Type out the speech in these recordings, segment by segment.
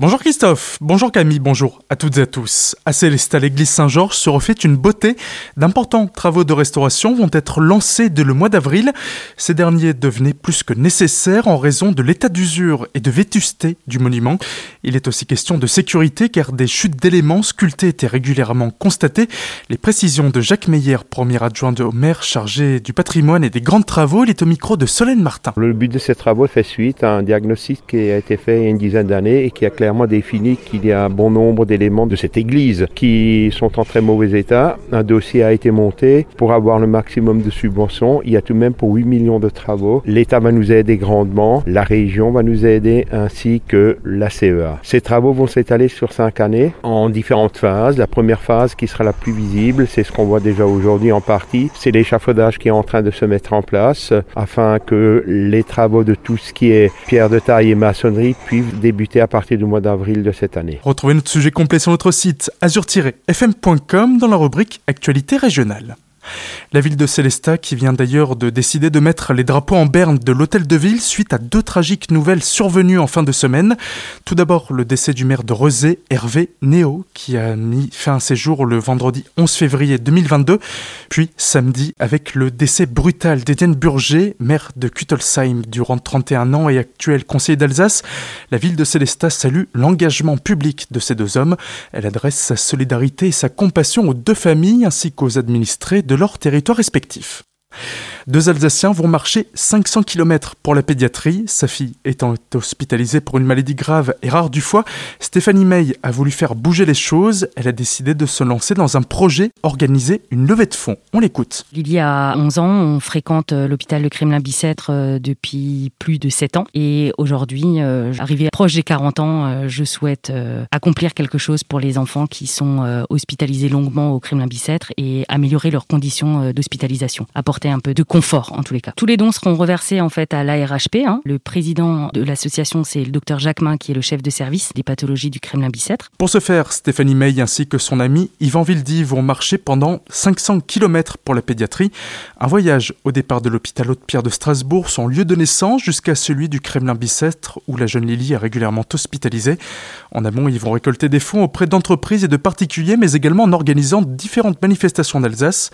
Bonjour Christophe, bonjour Camille, bonjour à toutes et à tous. À Célestat, l'église Saint-Georges se refait une beauté. D'importants travaux de restauration vont être lancés dès le mois d'avril. Ces derniers devenaient plus que nécessaires en raison de l'état d'usure et de vétusté du monument. Il est aussi question de sécurité car des chutes d'éléments sculptés étaient régulièrement constatées. Les précisions de Jacques Meyer, premier adjoint au maire chargé du patrimoine et des grands travaux, il est au micro de Solène Martin. Le but de ces travaux fait suite à un diagnostic qui a été fait il y a une dizaine d'années et qui a clairement défini qu'il y a un bon nombre d'éléments de cette église qui sont en très mauvais état. Un dossier a été monté pour avoir le maximum de subventions. Il y a tout de même pour 8 millions de travaux. L'État va nous aider grandement, la région va nous aider ainsi que la CEA. Ces travaux vont s'étaler sur cinq années en différentes phases. La première phase qui sera la plus visible, c'est ce qu'on voit déjà aujourd'hui en partie, c'est l'échafaudage qui est en train de se mettre en place afin que les travaux de tout ce qui est pierre de taille et maçonnerie puissent débuter à partir du mois d'avril de cette année. Retrouvez notre sujet complet sur notre site azur-fm.com dans la rubrique Actualité régionale. La ville de Célestat, qui vient d'ailleurs de décider de mettre les drapeaux en berne de l'hôtel de ville suite à deux tragiques nouvelles survenues en fin de semaine. Tout d'abord, le décès du maire de Rezé, Hervé Néo, qui a mis fin à ses jours le vendredi 11 février 2022. Puis samedi, avec le décès brutal d'Étienne Burger, maire de Kuttelsheim durant 31 ans et actuel conseiller d'Alsace. La ville de Célestat salue l'engagement public de ces deux hommes. Elle adresse sa solidarité et sa compassion aux deux familles ainsi qu'aux administrés leur territoire respectif. Deux Alsaciens vont marcher 500 km pour la pédiatrie. Sa fille étant hospitalisée pour une maladie grave et rare du foie, Stéphanie May a voulu faire bouger les choses. Elle a décidé de se lancer dans un projet, organiser une levée de fonds. On l'écoute. Il y a 11 ans, on fréquente euh, l'hôpital de Kremlin-Bicêtre euh, depuis plus de 7 ans. Et aujourd'hui, euh, arrivé proche des 40 ans, je souhaite accomplir quelque chose pour les enfants qui sont hospitalisés longuement au Kremlin-Bicêtre et améliorer leurs conditions d'hospitalisation. Apporter un peu de confort en tous les cas. Tous les dons seront reversés en fait à l'ARHP. Hein. Le président de l'association, c'est le docteur Jacquemin qui est le chef de service des pathologies du Kremlin-Bicêtre. Pour ce faire, Stéphanie May ainsi que son ami Yvan Vildy vont marcher pendant 500 km pour la pédiatrie. Un voyage au départ de l'hôpital Haute-Pierre de Strasbourg, son lieu de naissance, jusqu'à celui du Kremlin-Bicêtre où la jeune Lily est régulièrement hospitalisée. En amont, ils vont récolter des fonds auprès d'entreprises et de particuliers, mais également en organisant différentes manifestations d'Alsace.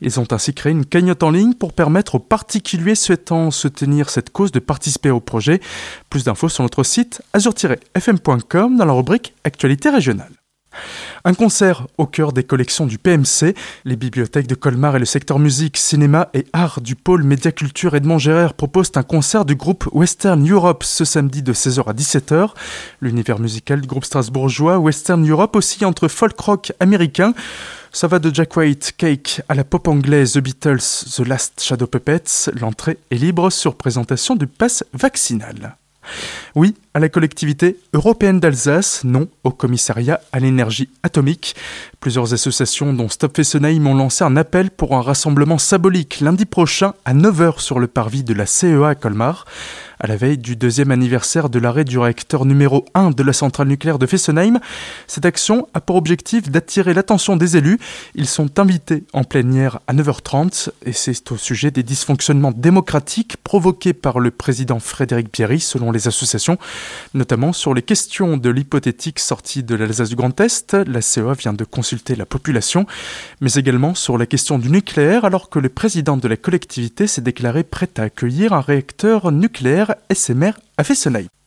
Ils ont ainsi créé une cagnotte en ligne pour permettre aux particuliers souhaitant soutenir cette cause de participer au projet. Plus d'infos sur notre site azur-fm.com dans la rubrique Actualité régionale. Un concert au cœur des collections du PMC, les bibliothèques de Colmar et le secteur musique, cinéma et art du pôle médiaculture Edmond Gérard proposent un concert du groupe Western Europe ce samedi de 16h à 17h. L'univers musical du groupe strasbourgeois Western Europe aussi entre folk rock américain. Ça va de Jack White, Cake à la pop anglaise The Beatles, The Last Shadow Puppets. L'entrée est libre sur présentation du pass vaccinal. Oui, à la collectivité européenne d'Alsace, non au commissariat à l'énergie atomique. Plusieurs associations, dont Stop Fessenheim, ont lancé un appel pour un rassemblement symbolique lundi prochain à 9h sur le parvis de la CEA à Colmar. À la veille du deuxième anniversaire de l'arrêt du réacteur numéro 1 de la centrale nucléaire de Fessenheim, cette action a pour objectif d'attirer l'attention des élus. Ils sont invités en plénière à 9h30 et c'est au sujet des dysfonctionnements démocratiques provoqués par le président Frédéric Bierry, selon les associations, notamment sur les questions de l'hypothétique sortie de l'Alsace du Grand Est. La CEA vient de consulter la population, mais également sur la question du nucléaire, alors que le président de la collectivité s'est déclaré prêt à accueillir un réacteur nucléaire SMR à Fessenheim.